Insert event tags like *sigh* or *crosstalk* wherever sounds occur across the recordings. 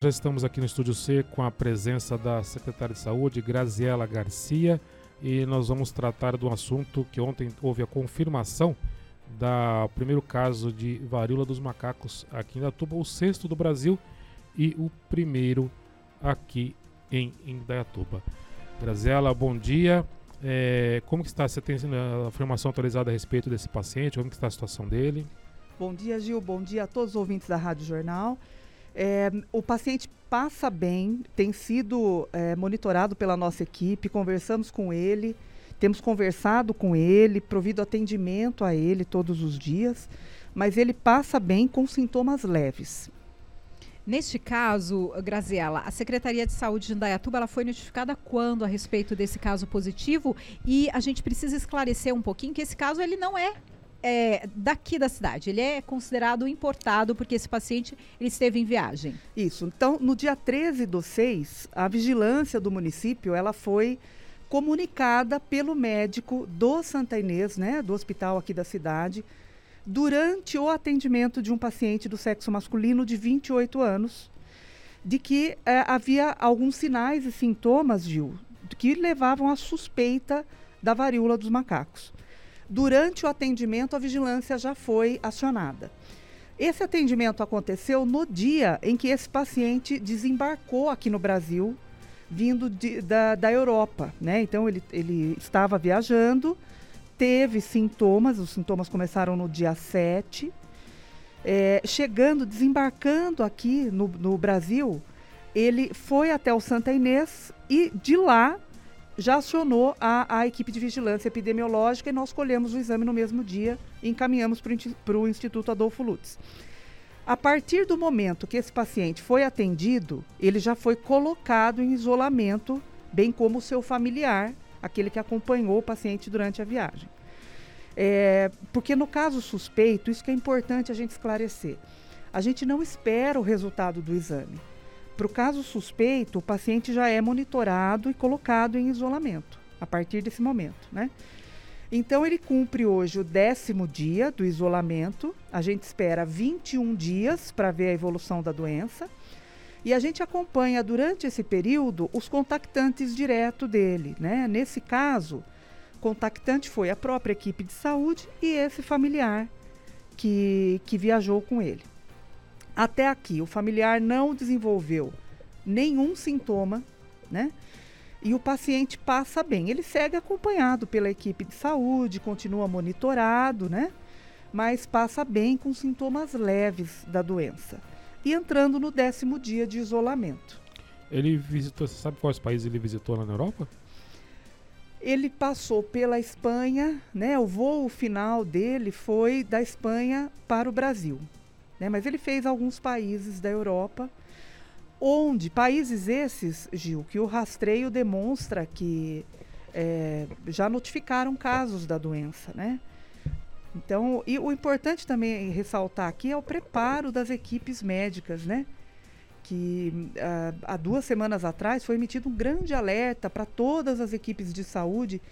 Já estamos aqui no Estúdio C com a presença da secretária de Saúde, Graziela Garcia, e nós vamos tratar de um assunto que ontem houve a confirmação do primeiro caso de varíola dos macacos aqui em Indaiatuba, o sexto do Brasil e o primeiro aqui em Indaiatuba. Graziela, bom dia. É, como que está? Você tem a informação atualizada a respeito desse paciente? Como que está a situação dele? Bom dia, Gil. Bom dia a todos os ouvintes da Rádio Jornal. É, o paciente passa bem, tem sido é, monitorado pela nossa equipe, conversamos com ele, temos conversado com ele, provido atendimento a ele todos os dias, mas ele passa bem com sintomas leves. Neste caso, Graziela, a Secretaria de Saúde de Indaiatuba ela foi notificada quando a respeito desse caso positivo e a gente precisa esclarecer um pouquinho que esse caso ele não é é, daqui da cidade. Ele é considerado importado porque esse paciente ele esteve em viagem. Isso. Então, no dia 13 do 6, a vigilância do município ela foi comunicada pelo médico do Santa Inês, né, do hospital aqui da cidade, durante o atendimento de um paciente do sexo masculino de 28 anos, de que é, havia alguns sinais e sintomas, Gil, que levavam à suspeita da varíola dos macacos. Durante o atendimento, a vigilância já foi acionada. Esse atendimento aconteceu no dia em que esse paciente desembarcou aqui no Brasil, vindo de, da, da Europa. Né? Então, ele, ele estava viajando, teve sintomas, os sintomas começaram no dia 7. É, chegando, desembarcando aqui no, no Brasil, ele foi até o Santa Inês e de lá já acionou a, a equipe de vigilância epidemiológica e nós colhemos o exame no mesmo dia e encaminhamos para o Instituto Adolfo Lutz. A partir do momento que esse paciente foi atendido, ele já foi colocado em isolamento, bem como o seu familiar, aquele que acompanhou o paciente durante a viagem. É, porque no caso suspeito, isso que é importante a gente esclarecer. A gente não espera o resultado do exame. Para o caso suspeito, o paciente já é monitorado e colocado em isolamento a partir desse momento, né? Então ele cumpre hoje o décimo dia do isolamento. A gente espera 21 dias para ver a evolução da doença. E a gente acompanha durante esse período os contactantes direto dele, né? Nesse caso, contactante foi a própria equipe de saúde e esse familiar que, que viajou com ele. Até aqui, o familiar não desenvolveu nenhum sintoma, né? E o paciente passa bem. Ele segue acompanhado pela equipe de saúde, continua monitorado, né? Mas passa bem com sintomas leves da doença. E entrando no décimo dia de isolamento. Ele visitou, você sabe quais países ele visitou lá na Europa? Ele passou pela Espanha, né? O voo final dele foi da Espanha para o Brasil. Né? Mas ele fez alguns países da Europa, onde países esses, Gil, que o rastreio demonstra que é, já notificaram casos da doença, né? Então, e o importante também ressaltar aqui é o preparo das equipes médicas, né? Que uh, há duas semanas atrás foi emitido um grande alerta para todas as equipes de saúde,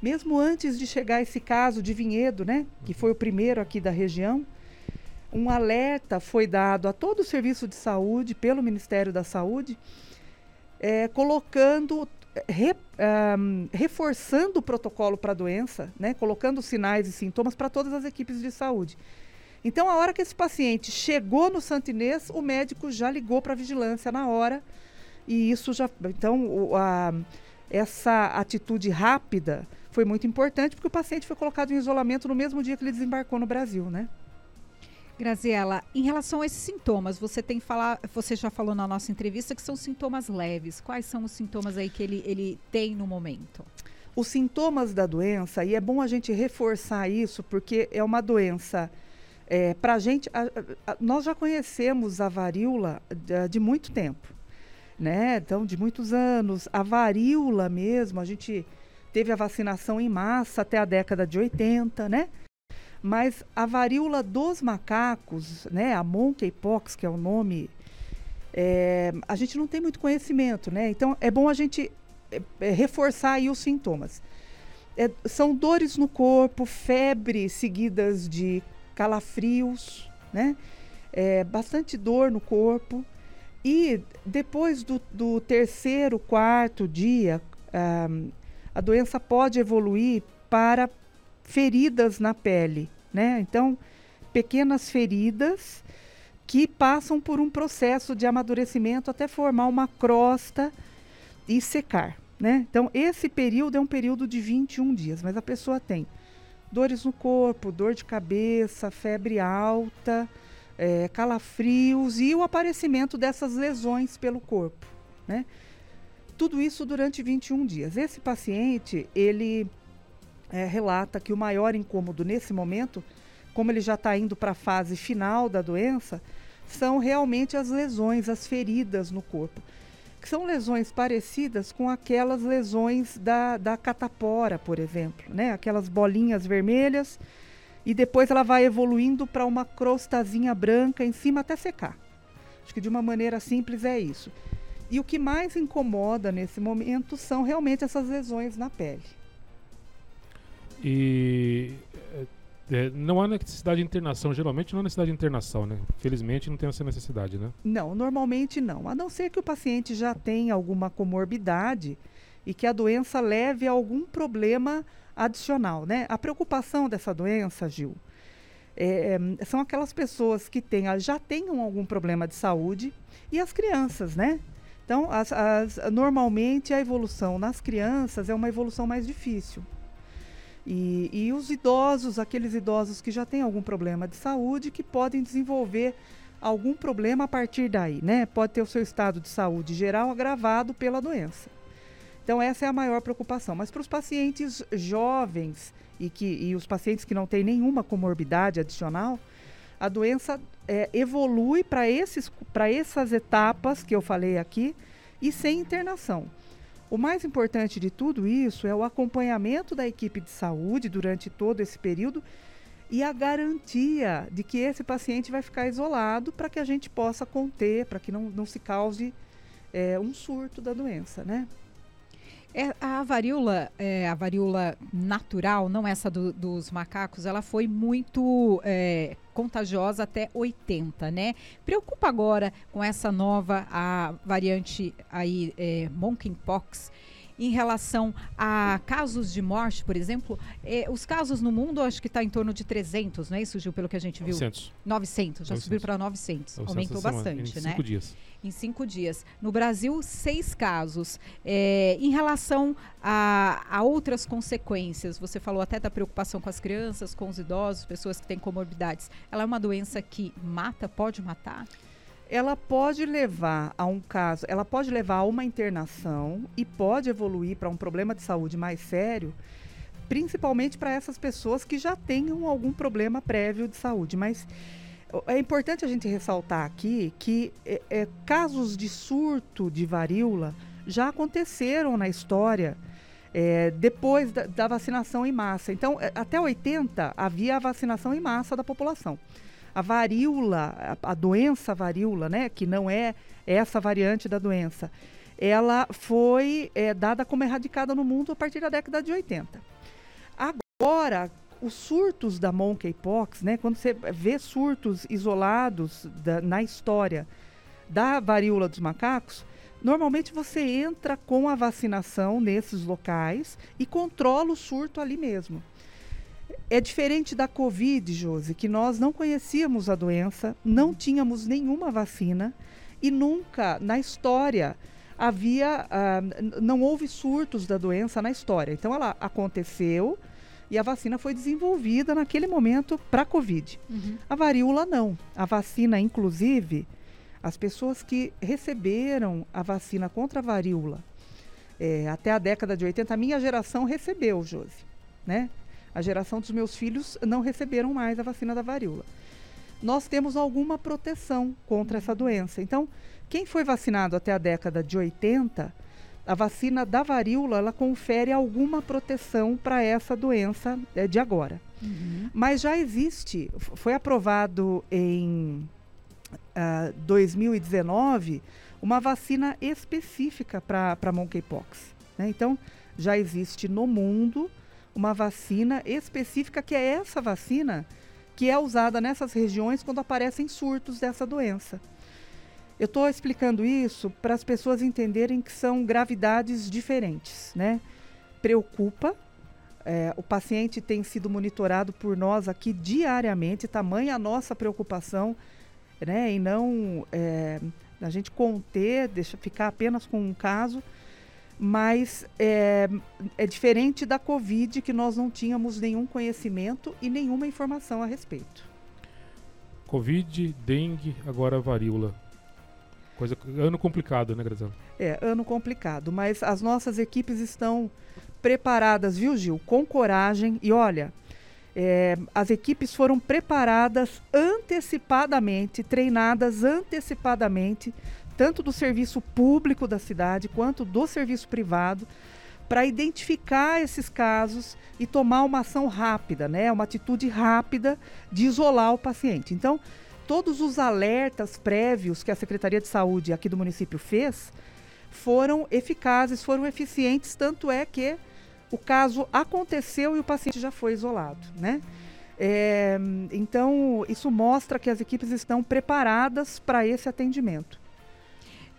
mesmo antes de chegar esse caso de Vinhedo, né? Que foi o primeiro aqui da região um alerta foi dado a todo o serviço de saúde pelo Ministério da Saúde, é, colocando, re, um, reforçando o protocolo para a doença, né, colocando sinais e sintomas para todas as equipes de saúde. Então, a hora que esse paciente chegou no Santinês, o médico já ligou para a vigilância na hora e isso já, então, o, a, essa atitude rápida foi muito importante porque o paciente foi colocado em isolamento no mesmo dia que ele desembarcou no Brasil, né? Graziela, em relação a esses sintomas, você tem falar, você já falou na nossa entrevista que são sintomas leves. Quais são os sintomas aí que ele, ele tem no momento? Os sintomas da doença, e é bom a gente reforçar isso, porque é uma doença. É, Para a gente, nós já conhecemos a varíola de, de muito tempo, né? Então, de muitos anos. A varíola mesmo, a gente teve a vacinação em massa até a década de 80, né? Mas a varíola dos macacos, né, a monkeypox, que é o nome, é, a gente não tem muito conhecimento, né? Então é bom a gente é, é, reforçar aí os sintomas. É, são dores no corpo, febre seguidas de calafrios, né? É, bastante dor no corpo, E depois do, do terceiro, quarto dia, um, a doença pode evoluir para feridas na pele, né? Então, pequenas feridas que passam por um processo de amadurecimento até formar uma crosta e secar, né? Então, esse período é um período de 21 dias, mas a pessoa tem dores no corpo, dor de cabeça, febre alta, é, calafrios e o aparecimento dessas lesões pelo corpo, né? Tudo isso durante 21 dias. Esse paciente, ele é, relata que o maior incômodo nesse momento, como ele já está indo para a fase final da doença, são realmente as lesões, as feridas no corpo. Que são lesões parecidas com aquelas lesões da, da catapora, por exemplo, né? Aquelas bolinhas vermelhas e depois ela vai evoluindo para uma crostazinha branca em cima até secar. Acho que de uma maneira simples é isso. E o que mais incomoda nesse momento são realmente essas lesões na pele. E é, é não há necessidade de internação, geralmente não há necessidade de internação, né? Felizmente não tem essa necessidade, né? Não, normalmente não. A não ser que o paciente já tenha alguma comorbidade e que a doença leve a algum problema adicional, né? A preocupação dessa doença, Gil, é, é, são aquelas pessoas que têm, já tenham algum problema de saúde e as crianças, né? Então, as, as, normalmente a evolução nas crianças é uma evolução mais difícil. E, e os idosos, aqueles idosos que já têm algum problema de saúde, que podem desenvolver algum problema a partir daí, né? Pode ter o seu estado de saúde geral agravado pela doença. Então, essa é a maior preocupação. Mas para os pacientes jovens e, que, e os pacientes que não têm nenhuma comorbidade adicional, a doença é, evolui para essas etapas que eu falei aqui e sem internação. O mais importante de tudo isso é o acompanhamento da equipe de saúde durante todo esse período e a garantia de que esse paciente vai ficar isolado para que a gente possa conter, para que não, não se cause é, um surto da doença, né? É, a varíola, é, a varíola natural, não essa do, dos macacos, ela foi muito é, contagiosa até 80, né? Preocupa agora com essa nova a variante aí é, monkeypox em relação a casos de morte, por exemplo, eh, os casos no mundo acho que está em torno de 300, não é isso, Gil, pelo que a gente viu? 900. 900, já 900. subiu para 900, 900 aumentou bastante, em né? cinco dias. Em cinco dias. No Brasil, seis casos. É, em relação a, a outras consequências, você falou até da preocupação com as crianças, com os idosos, pessoas que têm comorbidades. Ela é uma doença que mata, pode matar? Ela pode levar a um caso, ela pode levar a uma internação e pode evoluir para um problema de saúde mais sério, principalmente para essas pessoas que já tenham algum problema prévio de saúde. Mas é importante a gente ressaltar aqui que é, é, casos de surto de varíola já aconteceram na história. É, depois da, da, vacinação em massa. Então, é, até 80 havia a vacinação em massa da população a varíola, a, a doença varíola, né, que não é essa variante da doença, ela foi é, dada como erradicada no mundo a partir da década de 80. Agora, os surtos da monkeypox, né, quando você vê surtos isolados da, na história da varíola dos macacos, normalmente você entra com a vacinação nesses locais e controla o surto ali mesmo. É diferente da Covid, Josi, que nós não conhecíamos a doença, não tínhamos nenhuma vacina e nunca na história havia, uh, não houve surtos da doença na história. Então ela aconteceu e a vacina foi desenvolvida naquele momento para a Covid. Uhum. A varíola não. A vacina, inclusive, as pessoas que receberam a vacina contra a varíola é, até a década de 80, a minha geração recebeu, Josi, né? A geração dos meus filhos não receberam mais a vacina da varíola. Nós temos alguma proteção contra essa doença. Então, quem foi vacinado até a década de 80, a vacina da varíola ela confere alguma proteção para essa doença é, de agora. Uhum. Mas já existe, foi aprovado em uh, ah, 2019 uma vacina específica para monkeypox. Né? Então, já existe no mundo uma vacina específica, que é essa vacina que é usada nessas regiões quando aparecem surtos dessa doença. Eu estou explicando isso para as pessoas entenderem que são gravidades diferentes, né? Preocupa. É, o paciente tem sido monitorado por nós aqui diariamente, tamanha a nossa preocupação, né? E não é, a gente conter, deixa ficar apenas com um caso, mas é, é diferente da Covid, que nós não tínhamos nenhum conhecimento e nenhuma informação a respeito. Covid, dengue, agora varíola. Coisa, ano complicado, né, Graziela? É, ano complicado, mas as nossas equipes estão preparadas, viu, Gil? Com coragem. E olha, é, as equipes foram preparadas antecipadamente, treinadas antecipadamente, tanto do serviço público da cidade quanto do serviço privado, para identificar esses casos e tomar uma ação rápida, né? Uma atitude rápida de isolar o paciente. Então, todos os alertas prévios que a Secretaria de Saúde aqui do município fez foram eficazes, foram eficientes, tanto é que o caso aconteceu e o paciente já foi isolado, né? É, então, isso mostra que as equipes estão preparadas para esse atendimento.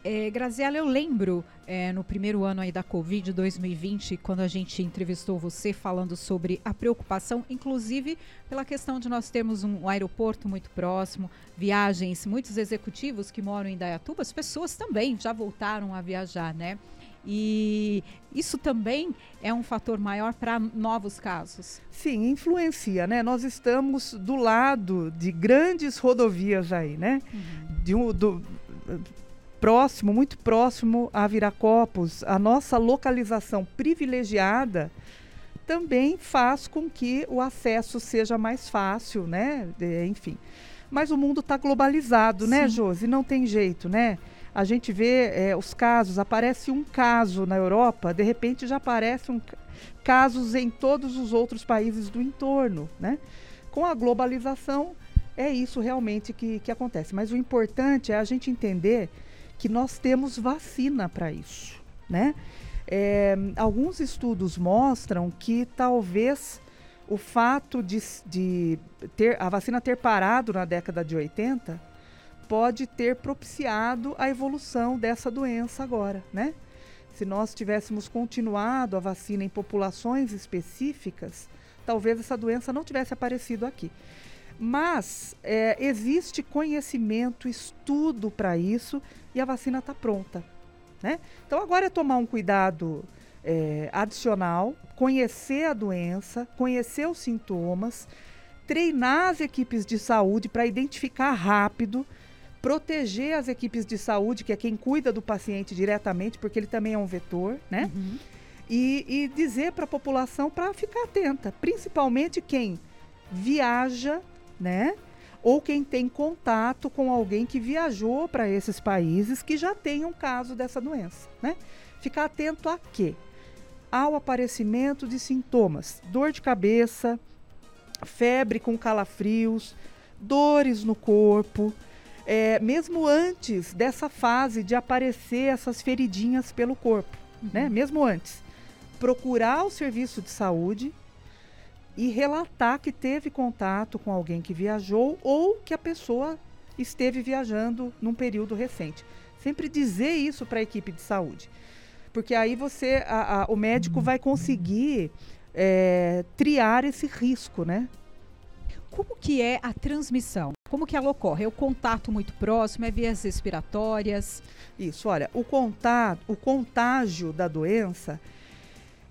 É, Graziela, eu lembro é, no primeiro ano aí da Covid 2020, quando a gente entrevistou você falando sobre a preocupação, inclusive pela questão de nós termos um, aeroporto muito próximo, viagens, muitos executivos que moram em Dayatuba, as pessoas também já voltaram a viajar, né? E isso também é um fator maior para novos casos? Sim, influencia, né? Nós estamos do lado de grandes rodovias aí, né? Uhum. De um, do, próximo, muito próximo a Viracopos, a nossa localização privilegiada também faz com que o acesso seja mais fácil, né? Enfim. Mas o mundo está globalizado, né, Sim. né, Josi? Não tem jeito, né? A gente vê é, os casos, aparece um caso na Europa, de repente já aparecem um, casos em todos os outros países do entorno, né? Com a globalização, é isso realmente que, que acontece. Mas o importante é a gente entender que nós temos vacina para isso, né? É, alguns estudos mostram que talvez o fato de, de, ter a vacina ter parado na década de 80 pode ter propiciado a evolução dessa doença agora, né? Se nós tivéssemos continuado a vacina em populações específicas, talvez essa doença não tivesse aparecido aqui. Mas é, existe conhecimento, estudo para isso e a vacina está pronta. Né? Então agora é tomar um cuidado é, adicional, conhecer a doença, conhecer os sintomas, treinar as equipes de saúde para identificar rápido, proteger as equipes de saúde, que é quem cuida do paciente diretamente, porque ele também é um vetor, né? Uhum. E, e dizer para a população para ficar atenta, principalmente quem viaja né? Ou quem tem contato com alguém que viajou para esses países que já tem um caso dessa doença, né? Ficar atento a quê? Ao aparecimento de sintomas, dor de cabeça, febre com calafrios, dores no corpo, é, mesmo antes dessa fase de aparecer essas feridinhas pelo corpo, né? uhum. né? Mesmo antes, procurar o serviço de saúde e relatar que teve contato com alguém que viajou ou que a pessoa esteve viajando num período recente. Sempre dizer isso para a equipe de saúde, porque aí você, a, a, o médico vai conseguir é, triar esse risco, né? Como que é a transmissão? Como que ela ocorre? É o contato muito próximo? É vias respiratórias? Isso, olha, o contato, o contágio da doença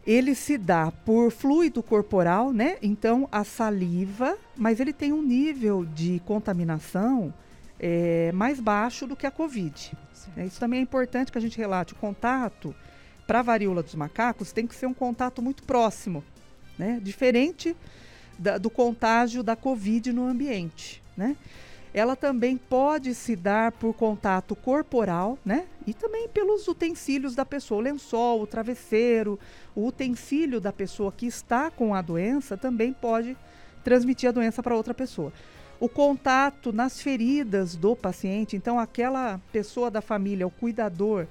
ele se dá por fluido corporal, né? Então, a saliva, mas ele tem um nível de contaminação é, mais baixo do que a Covid. É, isso também é importante que a gente relate. O contato para a varíola dos macacos tem que ser um contato muito próximo, né? Diferente da, do contágio da Covid no ambiente, né? Ela também pode se dar por contato corporal, né? E também pelos utensílios da pessoa, o lençol, o travesseiro, o utensílio da pessoa que está com a doença também pode transmitir a doença para outra pessoa. O contato nas feridas do paciente, então aquela pessoa da família, o cuidador,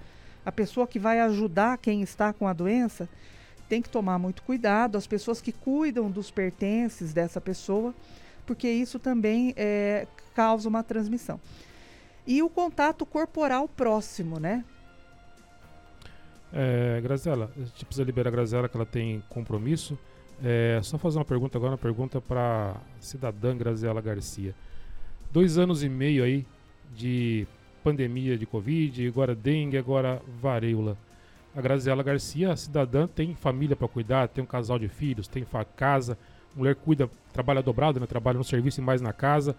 a pessoa que vai ajudar quem está com a doença, tem que tomar muito cuidado, as pessoas que cuidam dos pertences dessa pessoa, porque isso também é, causa uma transmissão. e o contato corporal próximo, né? É, Graziela, a gente precisa liberar a Graziela que ela tem compromisso. É, só fazer uma pergunta agora, uma pergunta para cidadã Graziela Garcia. Dois anos e meio aí de pandemia de Covid, agora dengue, agora varíola. A Graziela Garcia, cidadã, tem família para cuidar, tem um casal de filhos, tem casa, mulher cuida, trabalha dobrado, né? trabalha no serviço e mais na casa.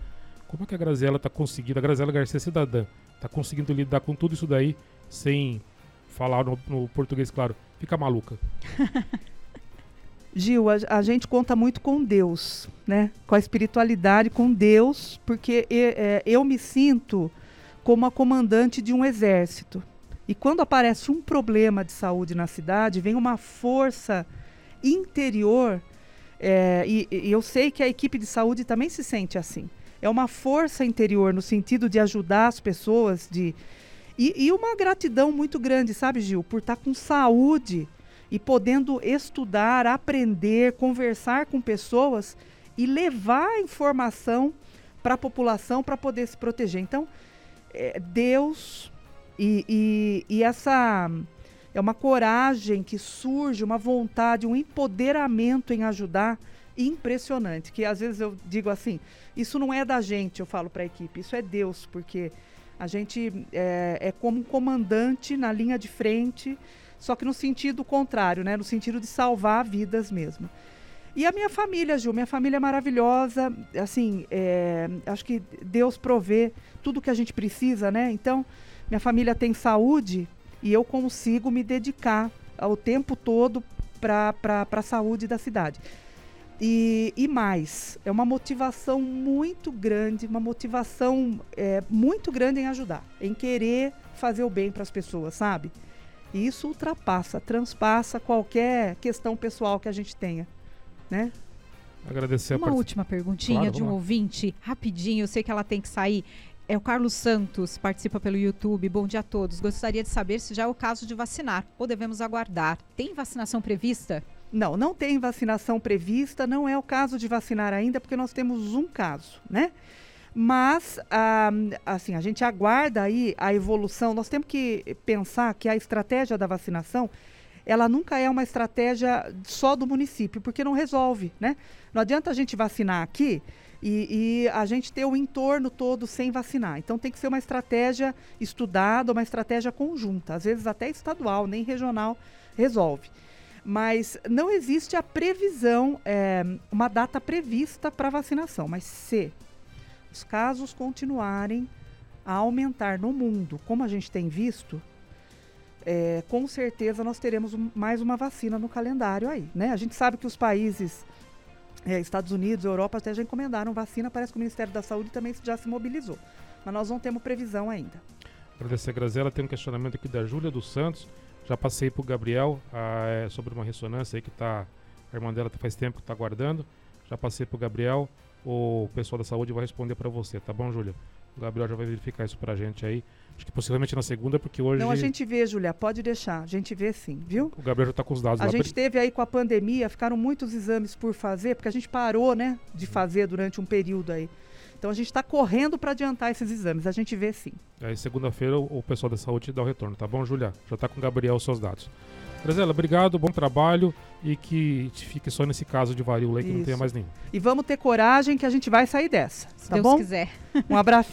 Como é que a Graziela está conseguindo, a Graziela Garcia cidadã, está conseguindo lidar com tudo isso daí sem falar no, no português, claro, fica maluca? *laughs* Gil, a, a, gente conta muito com Deus, né? Com a espiritualidade, com Deus, porque é, eu me sinto como a comandante de um exército. E quando aparece um problema de saúde na cidade, vem uma força interior, é, e, e eu sei que a equipe de saúde também se sente assim. É uma força interior no sentido de ajudar as pessoas, de e, e uma gratidão muito grande, sabe, Gil, por estar com saúde e podendo estudar, aprender, conversar com pessoas e levar informação para a população para poder se proteger. Então, é, Deus e, e, e, essa é uma coragem que surge, uma vontade, um empoderamento em ajudar impressionante. Que às vezes eu digo assim: isso não é da gente, eu falo para a equipe, isso é Deus, porque a gente é, é como um comandante na linha de frente só que no sentido contrário, né? No sentido de salvar vidas mesmo. E a minha família, Gil, minha família é maravilhosa, assim, é, acho que Deus provê tudo que a gente precisa, né? Então, minha família tem saúde e eu consigo me dedicar o tempo todo para a saúde da cidade. E, e, mais, é uma motivação muito grande, uma motivação é, muito grande em ajudar, em querer fazer o bem para as pessoas, sabe? E isso ultrapassa, transpassa qualquer questão pessoal que a gente tenha, né? Agradecer Uma última perguntinha claro, de um lá. ouvinte, rapidinho, eu sei que ela tem que sair. É o Carlos Santos, participa pelo YouTube. Bom dia a todos. Gostaria de saber se já é o caso de vacinar ou devemos aguardar. Tem vacinação prevista? Não, não tem vacinação prevista, não é o caso de vacinar ainda, porque nós temos um caso, né? Mas, ah, assim, a gente aguarda aí a evolução. Nós temos que pensar que a estratégia da vacinação, ela nunca é uma estratégia só do município, porque não resolve, né? Não adianta a gente vacinar aqui e, e, a gente ter o entorno todo sem vacinar. Então tem que ser uma estratégia estudada, uma estratégia conjunta, às vezes até estadual, nem regional resolve. Mas não existe a previsão, é, uma data prevista para vacinação. Mas se os casos continuarem a aumentar no mundo, como a gente tem visto, é, com certeza nós teremos um, mais uma vacina no calendário aí, né? A gente sabe que os países, é, Estados Unidos, Europa, até já encomendaram vacina, parece que o Ministério da Saúde também já se mobilizou. Mas nós não temos previsão ainda. Agradecer, Grazela. Tem um questionamento aqui da Júlia dos Santos. Já passei para o Gabriel ah, é, sobre uma ressonância aí que tá, a irmã dela faz tempo que está aguardando. Já passei para o Gabriel o pessoal da saúde vai responder para você, tá bom, Júlia? O Gabriel já vai verificar isso pra gente aí. Acho que possivelmente na segunda, porque hoje. Não, a gente vê, Júlia, pode deixar. A gente vê sim, viu? O Gabriel já está com os dados A gente teve aí com a pandemia, ficaram muitos exames por fazer, porque a gente parou, né, de fazer durante um período aí. Então a gente está correndo para adiantar esses exames. A gente vê sim. Aí segunda-feira o, o pessoal da saúde dá o retorno, tá bom, Júlia? Já está com o Gabriel os seus dados. Grazela, obrigado, bom trabalho e que fique só nesse caso de varíola aí que Isso. não tenha mais nenhum. E vamos ter coragem que a gente vai sair dessa, Se tá Deus bom? quiser. Um abração.